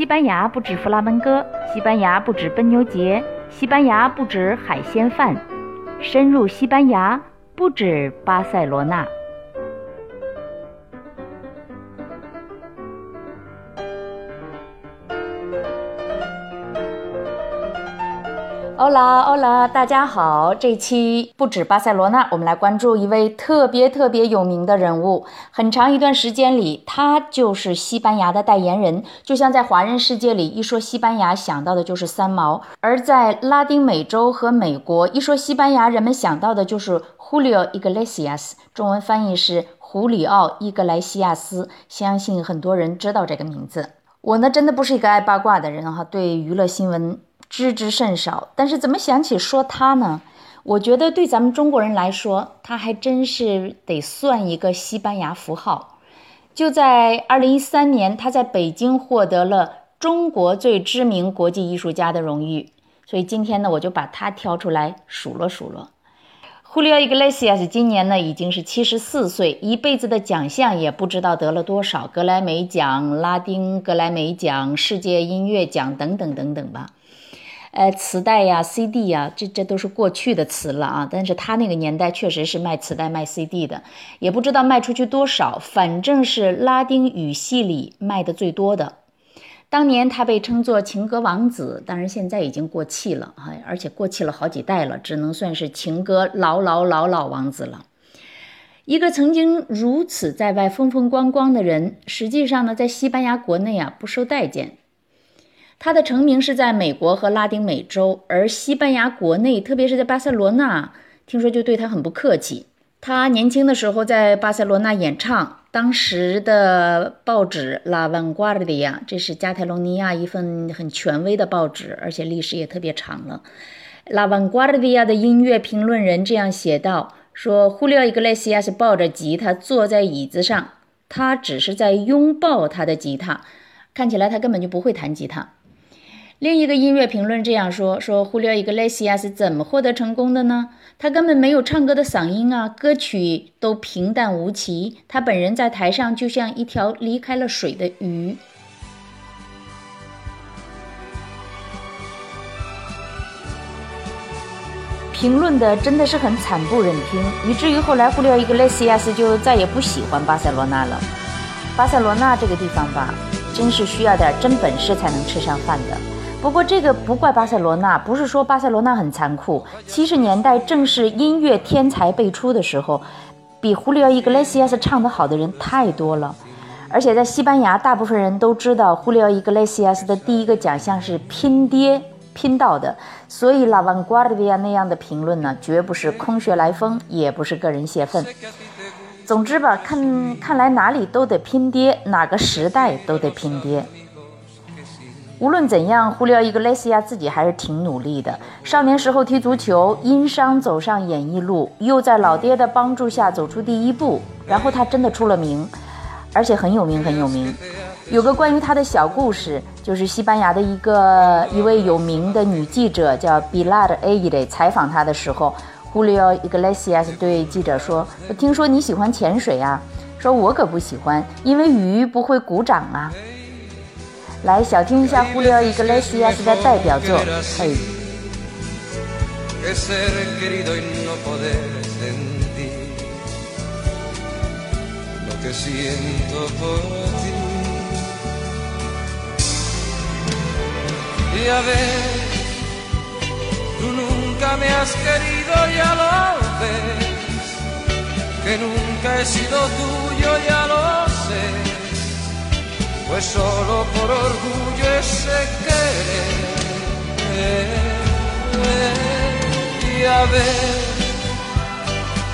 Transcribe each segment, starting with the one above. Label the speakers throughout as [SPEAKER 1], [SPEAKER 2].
[SPEAKER 1] 西班牙不止弗拉门戈，西班牙不止奔牛节，西班牙不止海鲜饭，深入西班牙不止巴塞罗那。欧拉欧拉，大家好！这期不止巴塞罗那，我们来关注一位特别特别有名的人物。很长一段时间里，他就是西班牙的代言人。就像在华人世界里，一说西班牙想到的就是三毛；而在拉丁美洲和美国，一说西班牙，人们想到的就是 Julio Iglesias，中文翻译是胡里奥·伊格莱西亚斯。相信很多人知道这个名字。我呢，真的不是一个爱八卦的人哈，对娱乐新闻。知之甚少，但是怎么想起说他呢？我觉得对咱们中国人来说，他还真是得算一个西班牙符号。就在二零一三年，他在北京获得了中国最知名国际艺术家的荣誉。所以今天呢，我就把他挑出来数落数落。Julio Iglesias 今年呢已经是七十四岁，一辈子的奖项也不知道得了多少，格莱美奖、拉丁格莱美奖、世界音乐奖等等等等吧。呃，磁带呀、CD 呀，这这都是过去的词了啊。但是他那个年代确实是卖磁带、卖 CD 的，也不知道卖出去多少，反正是拉丁语系里卖的最多的。当年他被称作情歌王子，当然现在已经过气了啊，而且过气了好几代了，只能算是情歌老老老老王子了。一个曾经如此在外风风光光的人，实际上呢，在西班牙国内啊不受待见。他的成名是在美国和拉丁美洲，而西班牙国内，特别是在巴塞罗那，听说就对他很不客气。他年轻的时候在巴塞罗那演唱，当时的报纸《La Vanguardia》，这是加泰罗尼亚一份很权威的报纸，而且历史也特别长了。《La Vanguardia》的音乐评论人这样写道：“说 Julio Iglesias 抱着吉他坐在椅子上，他只是在拥抱他的吉他，看起来他根本就不会弹吉他。”另一个音乐评论这样说：“说 Julio Iglesias 是怎么获得成功的呢？他根本没有唱歌的嗓音啊，歌曲都平淡无奇。他本人在台上就像一条离开了水的鱼。”评论的真的是很惨不忍听，以至于后来 Julio Iglesias 就再也不喜欢巴塞罗那了。巴塞罗那这个地方吧，真是需要点真本事才能吃上饭的。不过这个不怪巴塞罗那，不是说巴塞罗那很残酷。七十年代正是音乐天才辈出的时候，比胡里奥·伊格雷西亚斯唱得好的人太多了。而且在西班牙，大部分人都知道胡里奥·伊格雷西亚斯的第一个奖项是拼爹拼到的。所以拉万瓜迪亚那样的评论呢，绝不是空穴来风，也不是个人泄愤。总之吧，看看来哪里都得拼爹，哪个时代都得拼爹。无论怎样，胡里奥·伊格雷西亚自己还是挺努力的。少年时候踢足球，因伤走上演艺路，又在老爹的帮助下走出第一步。然后他真的出了名，而且很有名，很有名。有个关于他的小故事，就是西班牙的一个一位有名的女记者叫比拉德·埃伊雷采访他的时候，胡里奥·伊格雷西亚对记者说：“听说你喜欢潜水啊？说我可不喜欢，因为鱼不会鼓掌啊。”来小听一下胡里奥·伊格雷西亚斯的代表作《嘿》。
[SPEAKER 2] Ya ves, tú nunca me has querido, ya lo ves, que nunca he sido tuyo, ya lo sé pues solo por orgullo ese querer. Y a ver,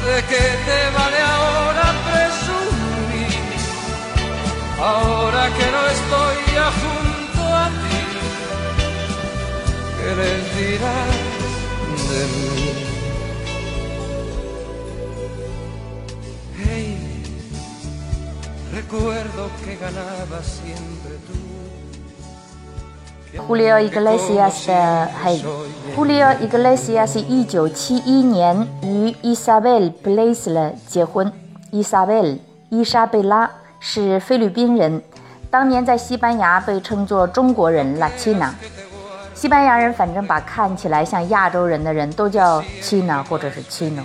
[SPEAKER 2] ¿de qué te vale ahora presumir? Ahora que no estoy ya junto a ti, ¿qué les dirás de mí?
[SPEAKER 1] Julio Iglesias 的嘿，Julio Iglesias 一九七一年与 Isabel Blaisler 结婚。Isabel 伊莎贝拉是菲律宾人，当年在西班牙被称作中国人 Latina。西班牙人反正把看起来像亚洲人的人都叫 China 或者是 Chino。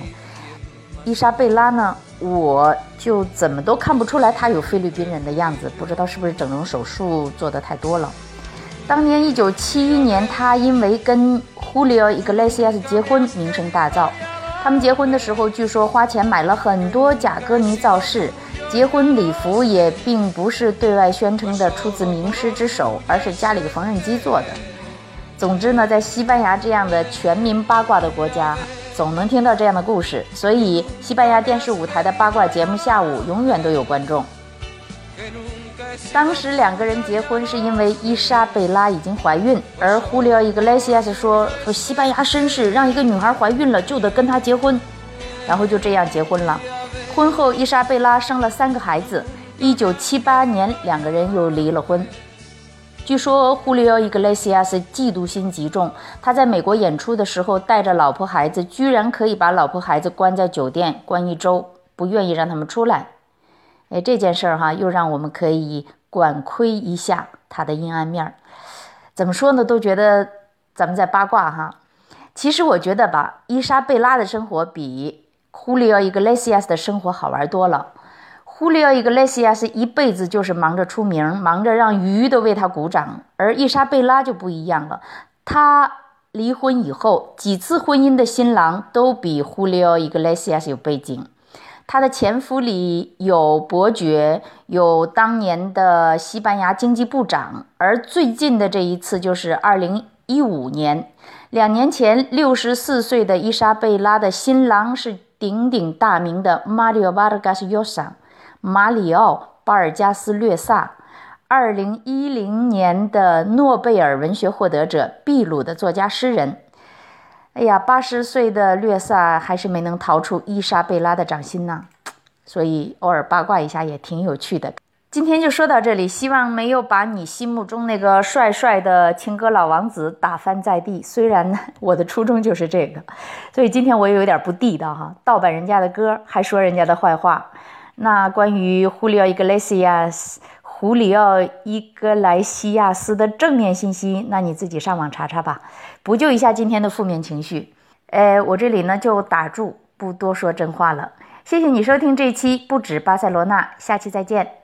[SPEAKER 1] 伊莎贝拉呢，我就怎么都看不出来她有菲律宾人的样子，不知道是不是整容手术做的太多了。当年一九七一年，她因为跟 Julio Iglesias 结婚，名声大噪。他们结婚的时候，据说花钱买了很多假歌迷造势，结婚礼服也并不是对外宣称的出自名师之手，而是家里缝纫机做的。总之呢，在西班牙这样的全民八卦的国家，总能听到这样的故事，所以西班牙电视舞台的八卦节目下午永远都有观众。当时两个人结婚是因为伊莎贝拉已经怀孕，而胡里奥伊格雷西亚斯说说西班牙绅士让一个女孩怀孕了就得跟她结婚，然后就这样结婚了。婚后伊莎贝拉生了三个孩子，一九七八年两个人又离了婚。据说胡里奥·伊格雷西亚斯嫉妒心极重，他在美国演出的时候带着老婆孩子，居然可以把老婆孩子关在酒店关一周，不愿意让他们出来。哎，这件事儿哈，又让我们可以管窥一下他的阴暗面儿。怎么说呢？都觉得咱们在八卦哈。其实我觉得吧，伊莎贝拉的生活比胡里奥·伊格雷西亚斯的生活好玩多了。胡里奥·伊格雷西亚斯一辈子就是忙着出名，忙着让鱼都为他鼓掌。而伊莎贝拉就不一样了，她离婚以后几次婚姻的新郎都比胡里奥·伊格雷西亚有背景。她的前夫里有伯爵，有当年的西班牙经济部长。而最近的这一次就是二零一五年，两年前，六十四岁的伊莎贝拉的新郎是鼎鼎大名的 Mario Vargas Llosa。马里奥·巴尔加斯略萨，二零一零年的诺贝尔文学获得者，秘鲁的作家诗人。哎呀，八十岁的略萨还是没能逃出伊莎贝拉的掌心呢，所以偶尔八卦一下也挺有趣的。今天就说到这里，希望没有把你心目中那个帅帅的情歌老王子打翻在地。虽然，我的初衷就是这个，所以今天我也有点不地道哈，盗版人家的歌，还说人家的坏话。那关于胡里奥·伊格莱西亚斯、胡里奥·伊格莱西亚斯的正面信息，那你自己上网查查吧，补救一下今天的负面情绪。呃，我这里呢就打住，不多说真话了。谢谢你收听这期不止巴塞罗那，下期再见。